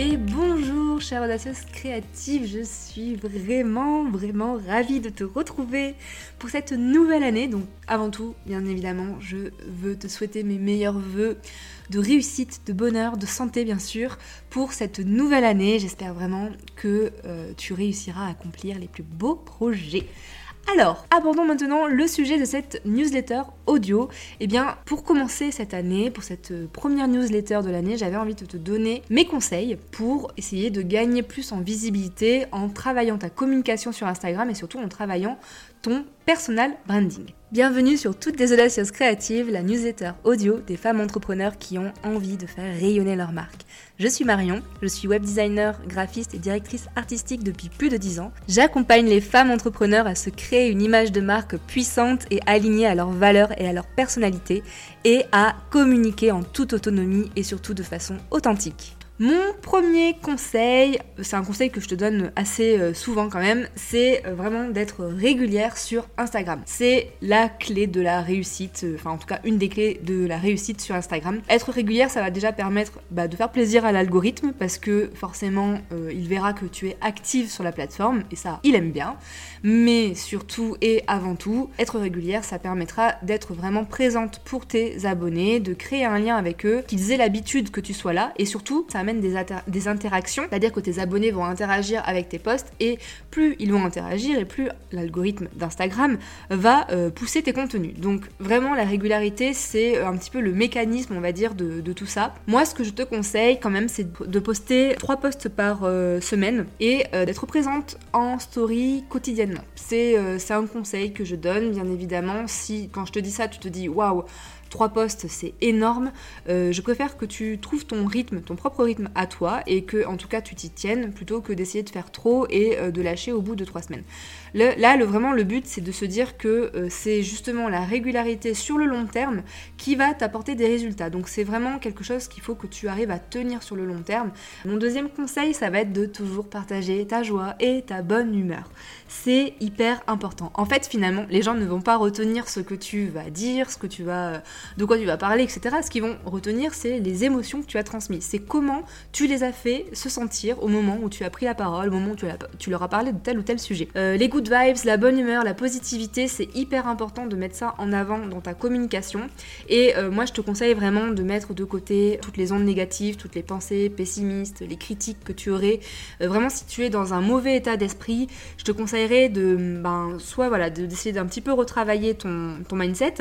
Et bonjour chère audacieuse créative, je suis vraiment vraiment ravie de te retrouver pour cette nouvelle année. Donc avant tout, bien évidemment, je veux te souhaiter mes meilleurs voeux de réussite, de bonheur, de santé bien sûr pour cette nouvelle année. J'espère vraiment que euh, tu réussiras à accomplir les plus beaux projets. Alors, abordons maintenant le sujet de cette newsletter audio. Eh bien, pour commencer cette année, pour cette euh, première newsletter de l'année, j'avais envie de te donner mes conseils pour essayer de gagner plus en visibilité en travaillant ta communication sur Instagram et surtout en travaillant ton personal branding. Bienvenue sur Toutes les audacieuses créatives, la newsletter audio des femmes entrepreneurs qui ont envie de faire rayonner leur marque. Je suis Marion, je suis web designer, graphiste et directrice artistique depuis plus de 10 ans. J'accompagne les femmes entrepreneurs à se créer une image de marque puissante et alignée à leurs valeurs et à leur personnalité et à communiquer en toute autonomie et surtout de façon authentique. Mon premier conseil, c'est un conseil que je te donne assez euh, souvent quand même, c'est euh, vraiment d'être régulière sur Instagram. C'est la clé de la réussite, euh, enfin en tout cas une des clés de la réussite sur Instagram. Être régulière, ça va déjà permettre bah, de faire plaisir à l'algorithme parce que forcément il verra que tu es active sur la plateforme et ça, il aime bien. Mais surtout et avant tout, être régulière, ça permettra d'être vraiment présente pour tes abonnés, de créer un lien avec eux, qu'ils aient l'habitude que tu sois là et surtout, ça des, interactions, c'est-à-dire que tes abonnés vont interagir avec tes posts et plus ils vont interagir et plus l'algorithme d'Instagram va euh, pousser tes contenus. Donc vraiment la régularité c'est un petit peu le mécanisme on va dire de, tout ça. Moi ce que je te conseille quand même c'est de poster trois posts par euh, semaine et euh, d'être présente en story quotidiennement. C'est un conseil que je donne bien évidemment si quand je te dis ça tu te dis waouh Trois postes, c'est énorme. Euh, je préfère que tu trouves ton rythme, ton propre rythme à toi, et que en tout cas tu t'y tiennes, plutôt que d'essayer de faire trop et euh, de lâcher au bout de trois semaines. là, vraiment, le but, c'est de se dire que euh, c'est justement la régularité sur le long terme qui va t'apporter des résultats. Donc c'est vraiment quelque chose qu'il faut que tu arrives à tenir sur le long terme. Mon deuxième conseil, ça va être de toujours partager ta joie et ta bonne humeur. C'est hyper important. En fait, finalement, les gens ne vont pas retenir ce que tu vas dire, ce que tu vas de quoi tu vas parler, etc. Ce qu'ils vont retenir, c'est les émotions que tu as transmises. C'est comment tu les as fait se sentir au moment où tu as pris la parole, au moment où tu, leur as parlé de tel ou tel sujet. Euh, les good vibes, la bonne humeur, la positivité, c'est hyper important de mettre ça en avant dans ta communication. Et euh, moi, je te conseille vraiment de mettre de côté toutes les ondes négatives, toutes les pensées pessimistes, les critiques que tu aurais. Euh, vraiment, si tu es dans un mauvais état d'esprit, je te de, ben, soit voilà, d'essayer d'un petit peu retravailler ton, ton mindset,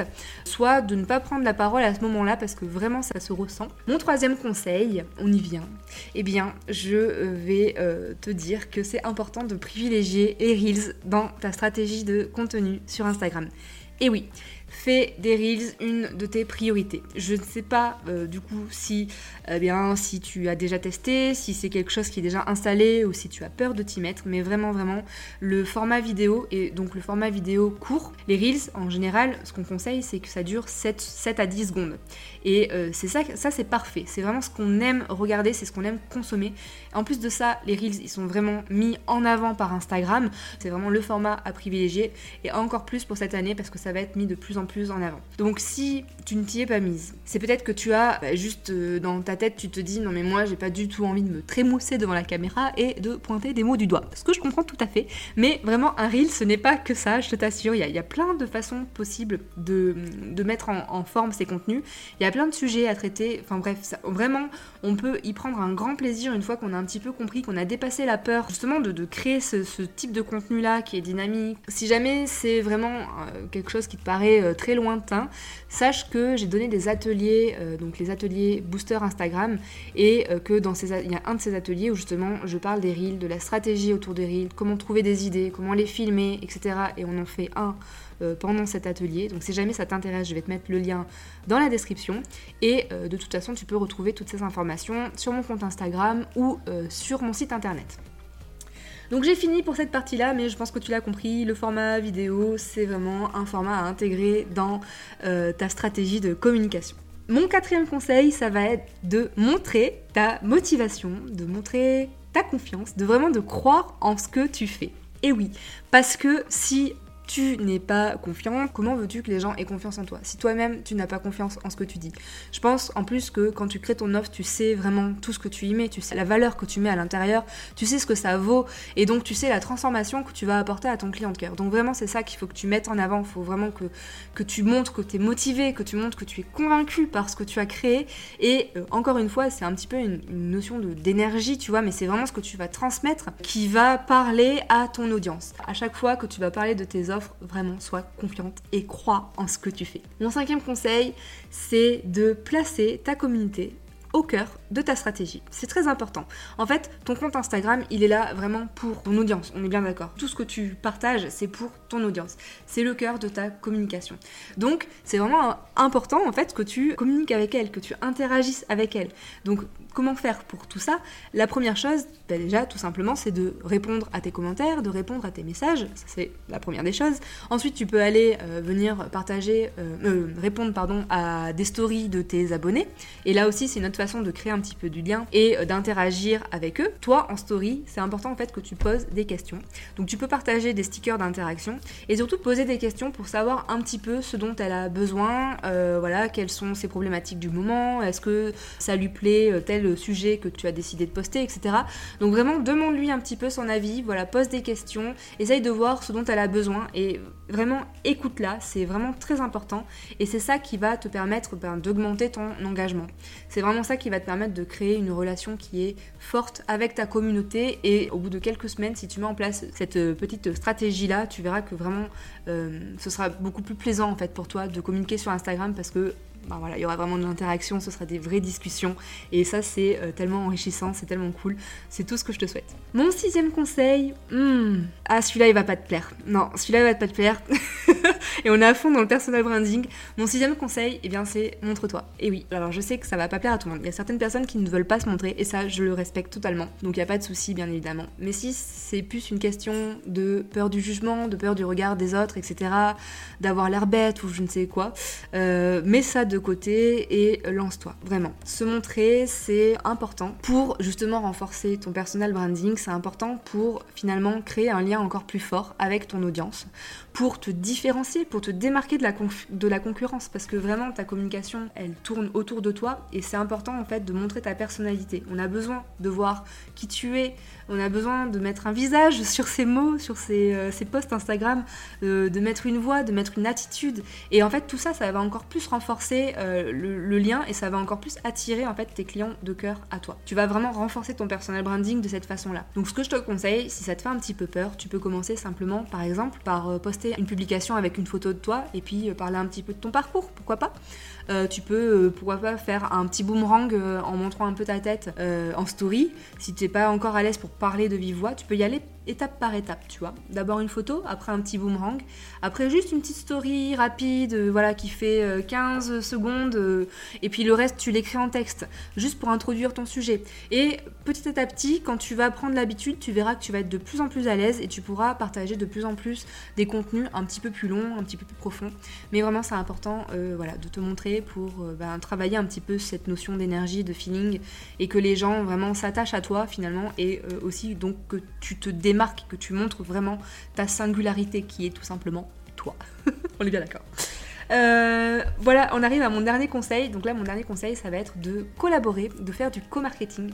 soit de ne pas prendre la parole à ce moment-là parce que vraiment ça se ressent. Mon troisième conseil, on y vient, eh bien je euh, vais euh, te dire que c'est important de privilégier les Reels dans ta stratégie de contenu sur Instagram. Et oui, fais des Reels une de tes priorités. Je ne sais pas euh, du coup si, eh bien, si tu as déjà testé, si c'est quelque chose qui est déjà installé ou si tu as peur de t'y mettre, mais vraiment vraiment le format vidéo et donc le format vidéo court. Les Reels en général, ce qu'on conseille c'est que ça dure 7, 7 à 10 secondes. Et euh, c'est ça, ça c'est parfait. C'est vraiment ce qu'on aime regarder, c'est ce qu'on aime consommer. En plus de ça, les Reels ils sont vraiment mis en avant par Instagram. C'est vraiment le format à privilégier et encore plus pour cette année parce que ça va être mis de plus en plus en avant. Donc si tu ne t'y es pas mise, c'est peut-être que tu as bah, juste euh, dans ta tête, tu te dis non mais moi j'ai pas du tout envie de me trémousser devant la caméra et de pointer des mots du doigt. Ce que je comprends tout à fait, mais vraiment un reel ce n'est pas que ça, je t'assure. Il, y, a plein de façons possibles de, mettre en, forme ces contenus. Il y a plein de sujets à traiter. Enfin bref, vraiment on peut y prendre un grand plaisir une fois qu'on a un petit peu compris, qu'on a dépassé la peur justement de, créer ce, type de contenu là qui est dynamique. Si jamais c'est vraiment euh, quelque chose qui te paraît euh, très lointain, sache que j'ai donné des ateliers, euh, donc les ateliers Booster Instagram, et euh, que dans il y a un de ces ateliers où justement je parle des reels, de la stratégie autour des reels, comment trouver des idées, comment les filmer, etc. Et on en fait un pendant cet atelier. Donc si jamais ça t'intéresse, je vais te mettre le lien dans la description. Et de toute façon, tu peux retrouver toutes ces informations sur mon compte Instagram ou sur mon site internet. Donc j'ai fini pour cette partie-là, mais je pense que tu l'as compris, le format vidéo, c'est vraiment un format à intégrer dans euh, ta stratégie de communication. Mon quatrième conseil, ça va être de montrer ta motivation, de montrer ta confiance, de vraiment de croire en ce que tu fais. Et oui, parce que si tu n'es pas confiant, comment veux-tu que les gens aient confiance en toi Si toi-même, tu n'as pas confiance en ce que tu dis. Je pense en plus que quand tu crées ton offre, tu sais vraiment tout ce que tu y mets, tu sais la valeur que tu mets à l'intérieur, tu sais ce que ça vaut, et donc tu sais la transformation que tu vas apporter à ton client de cœur. Donc vraiment, c'est ça qu'il faut que tu mettes en avant. Il faut vraiment que, que tu montres que tu es motivé, que tu montres que tu es convaincu par ce que tu as créé. Et euh, encore une fois, c'est un petit peu une, une notion d'énergie, tu vois, mais c'est vraiment ce que tu vas transmettre qui va parler à ton audience. À chaque fois que tu vas parler de tes offres, vraiment sois confiante et crois en ce que tu fais. Mon cinquième conseil, c'est de placer ta communauté au cœur de ta stratégie. C'est très important. En fait, ton compte Instagram, il est là vraiment pour ton audience, on est bien d'accord. Tout ce que tu partages, c'est pour ton audience. C'est le cœur de ta communication. Donc, c'est vraiment important en fait que tu communiques avec elle, que tu interagisses avec elle. Donc, comment faire pour tout ça? La première chose, bah, déjà, tout simplement, c'est de répondre à tes commentaires, de répondre à tes messages. Ça, c'est la première des choses. Ensuite, tu peux aller euh, venir partager, euh, euh, répondre pardon, à des stories de tes abonnés. Et là aussi, c'est une autre façon de créer un petit peu du lien et d'interagir avec eux. Toi, en story, c'est important en fait que tu poses des questions. Donc, tu peux partager des stickers d'interaction et surtout poser des questions pour savoir un petit peu ce dont elle a besoin. voilà, quelles sont ses problématiques du moment. Est-ce que ça lui plaît tel sujet que tu as décidé de poster, etc. Donc vraiment, demande-lui un petit peu son avis, voilà, pose des questions, essaye de voir ce dont elle a besoin et vraiment écoute-la, c'est vraiment très important et c'est ça qui va te permettre ben, d'augmenter ton engagement. C'est vraiment ça qui va te permettre de créer une relation qui est forte avec ta communauté et au bout de quelques semaines, si tu mets en place cette euh, petite stratégie-là, tu verras que vraiment euh, ce sera beaucoup plus plaisant en fait pour toi de communiquer sur Instagram parce que voilà, il y aura vraiment de l'interaction, ce sera des vraies discussions. Et ça, c'est euh, tellement enrichissant, c'est tellement cool. C'est tout ce que je te souhaite. Mon sixième conseil, hmm, ah celui-là, il va pas te plaire. Non, celui-là, il va pas te plaire. et on est à fond dans le personal branding. Mon sixième conseil, eh bien, c'est montre-toi. Et oui, alors je sais que ça va pas plaire à tout le monde. Il y a certaines personnes qui ne veulent pas se montrer, et ça, je le respecte totalement. Donc il n'y a pas de souci, bien évidemment. Mais si c'est plus une question de peur du jugement, de peur du regard des autres, etc., d'avoir l'air bête ou je ne sais quoi, euh, mets ça de côté et lance-toi, vraiment. Se montrer, c'est important pour justement renforcer ton personal branding, c'est important pour finalement créer un lien encore plus fort avec ton audience, pour te différencier, pour te démarquer de la, de la concurrence, parce que vraiment ta communication, elle tourne autour de toi et c'est important en fait de montrer ta personnalité. On a besoin de voir qui tu es, on a besoin de mettre un visage sur ces mots, sur ces, euh, posts Instagram, euh, de mettre une voix, de mettre une attitude. Et en fait, tout ça, ça va encore plus renforcer euh, le, lien et ça va encore plus attirer en fait tes clients de cœur à toi. Tu vas vraiment renforcer ton personal branding de cette façon-là. Donc, ce que je te conseille, si ça te fait un petit peu peur, tu peux commencer simplement, par exemple, par poster une publication avec une photo de toi et puis parler un petit peu de ton parcours, pourquoi pas. tu peux, pourquoi pas, faire un petit boomerang en montrant un peu ta tête en story. Si tu n'es pas encore à l'aise pour parler de vive voix, tu peux y aller étape par étape, tu vois. D'abord une photo, après un petit boomerang, après juste une petite story rapide, euh, voilà, qui fait 15 euh, secondes, euh, et puis le reste, tu l'écris en texte, juste pour introduire ton sujet. Et petit à petit, quand tu vas prendre l'habitude, tu verras que tu vas être de plus en plus à l'aise et tu pourras partager de plus en plus des contenus un petit peu plus longs, un petit peu plus profonds. Mais vraiment, c'est important, voilà, de te montrer pour ben, travailler un petit peu cette notion d'énergie, de feeling, et que les gens vraiment s'attachent à toi finalement, et aussi donc que tu te démarques marque que tu montres vraiment ta singularité qui est tout simplement toi. on est bien d'accord. Euh, voilà, on arrive à mon dernier conseil. Donc là, mon dernier conseil, ça va être de collaborer, de faire du co-marketing.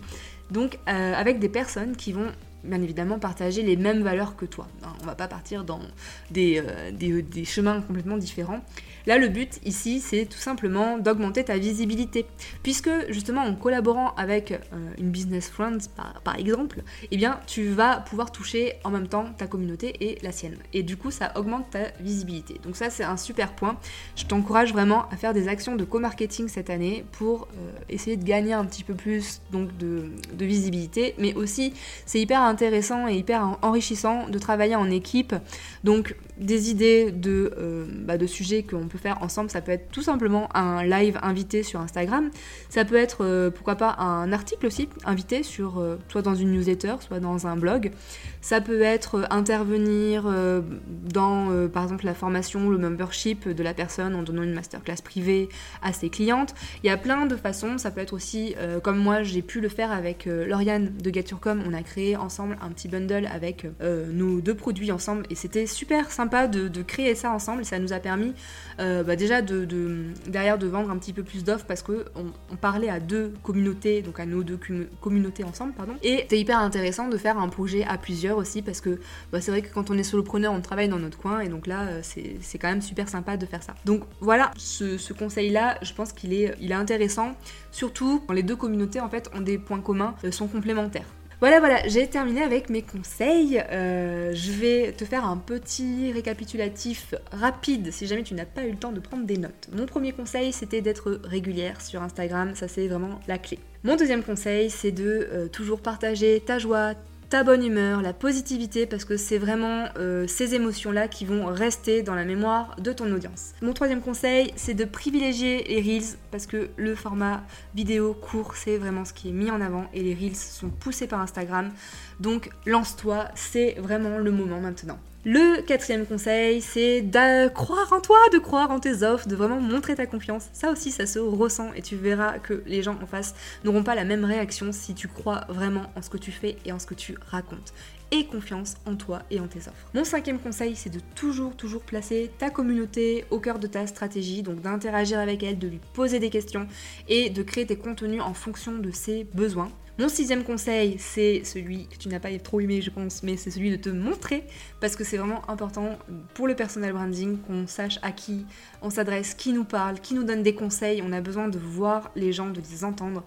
Donc euh, avec des personnes qui vont bien évidemment partager les mêmes valeurs que toi. Hein, on va pas partir dans des, euh, des chemins complètement différents. Là, le but ici, c'est tout simplement d'augmenter ta visibilité. Puisque justement, en collaborant avec euh, une business friend, par, exemple, eh bien, tu vas pouvoir toucher en même temps ta communauté et la sienne. Et du coup, ça augmente ta visibilité. Donc ça, c'est un super point. Je t'encourage vraiment à faire des actions de co-marketing cette année pour euh, essayer de gagner un petit peu plus donc, de, visibilité. Mais aussi, c'est hyper intéressant et hyper enrichissant de travailler en équipe. Donc, des idées de, euh, bah, de sujets qu'on peut faire ensemble. Ça peut être tout simplement un live invité sur Instagram. Ça peut être, euh, pourquoi pas, un article aussi invité sur, euh, soit dans une newsletter, soit dans un blog. Ça peut être intervenir dans, par exemple, la formation, le membership de la personne en donnant une masterclass privée à ses clientes. Il y a plein de façons. Ça peut être aussi, comme moi, j'ai pu le faire avec Lauriane de Get On a créé ensemble un petit bundle avec euh, nos deux produits ensemble et c'était super sympa de, créer ça ensemble. Ça nous a permis euh, bah, déjà de, derrière de vendre un petit peu plus d'offres parce que on, parlait à deux communautés, donc à nos deux communautés ensemble, pardon. Et c'était hyper intéressant de faire un projet à plusieurs aussi parce que bah, c'est vrai que quand on est solopreneur, on travaille dans notre coin et donc là euh, c'est quand même super sympa de faire ça. Donc voilà, ce, conseil là, je pense qu'il est, il est intéressant, surtout quand les deux communautés en fait ont des points communs, sont complémentaires. Voilà, voilà, j'ai terminé avec mes conseils. Euh, je vais te faire un petit récapitulatif rapide si jamais tu n'as pas eu le temps de prendre des notes. Mon premier conseil, c'était d'être régulière sur Instagram, ça c'est vraiment la clé. Mon deuxième conseil, c'est de euh, toujours partager ta joie, ta bonne humeur, la positivité, parce que c'est vraiment euh, ces émotions-là qui vont rester dans la mémoire de ton audience. Mon troisième conseil, c'est de privilégier les Reels, parce que le format vidéo court, c'est vraiment ce qui est mis en avant, et les Reels sont poussés par Instagram. Donc lance-toi, c'est vraiment le moment maintenant. Le quatrième conseil, c'est de croire en toi, de croire en tes offres, de vraiment montrer ta confiance. Ça aussi, ça se ressent et tu verras que les gens en face n'auront pas la même réaction si tu crois vraiment en ce que tu fais et en ce que tu racontes. Et confiance en toi et en tes offres. Mon cinquième conseil, c'est de toujours, toujours placer ta communauté au cœur de ta stratégie, donc d'interagir avec elle, de lui poser des questions et de créer tes contenus en fonction de ses besoins. Mon sixième conseil, c'est celui que tu n'as pas trop aimé, je pense, mais c'est celui de te montrer, parce que c'est vraiment important pour le personal branding qu'on sache à qui on s'adresse, qui nous parle, qui nous donne des conseils. On a besoin de voir les gens, de les entendre.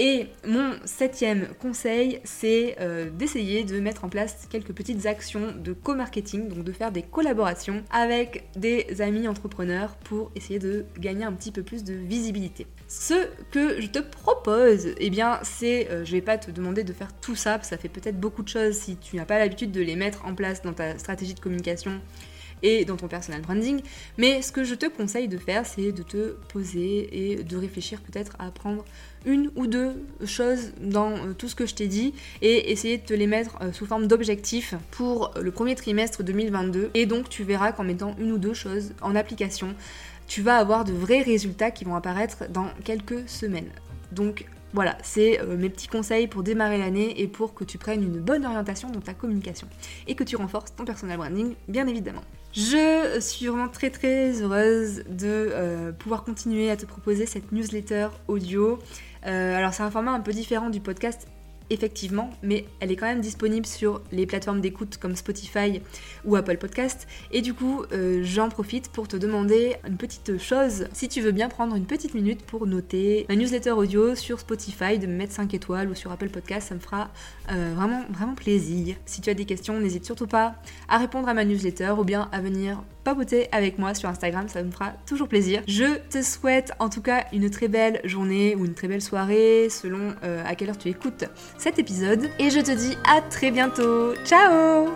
Et mon septième conseil, c'est euh, d'essayer de mettre en place quelques petites actions de co-marketing, donc de faire des collaborations avec des amis entrepreneurs pour essayer de gagner un petit peu plus de visibilité. Ce que je te propose, eh bien, c'est, euh, je vais pas te demander de faire tout ça, ça fait peut-être beaucoup de choses si tu n'as pas l'habitude de les mettre en place dans ta stratégie de communication et dans ton personal branding. Mais ce que je te conseille de faire, c'est de te poser et de réfléchir peut-être à prendre une ou deux choses dans euh, tout ce que je t'ai dit et essayer de te les mettre euh, sous forme d'objectifs pour le premier trimestre 2022. Et donc tu verras qu'en mettant une ou deux choses en application, tu vas avoir de vrais résultats qui vont apparaître dans quelques semaines. Donc voilà, c'est euh, mes petits conseils pour démarrer l'année et pour que tu prennes une bonne orientation dans ta communication et que tu renforces ton personal branding, bien évidemment. Je suis vraiment très très heureuse de euh, pouvoir continuer à te proposer cette newsletter audio. Euh, alors c'est un format un peu différent du podcast effectivement, mais elle est quand même disponible sur les plateformes d'écoute comme Spotify ou Apple Podcast. Et du coup, euh, j'en profite pour te demander une petite chose. Si tu veux bien prendre une petite minute pour noter ma newsletter audio sur Spotify, de me mettre 5 étoiles ou sur Apple Podcast, ça me fera euh, vraiment, vraiment plaisir. Si tu as des questions, n'hésite surtout pas à répondre à ma newsletter ou bien à venir papoter avec moi sur Instagram, ça me fera toujours plaisir. Je te souhaite en tout cas une très belle journée ou une très belle soirée selon euh, à quelle heure tu écoutes cet épisode. Et je te dis à très bientôt. Ciao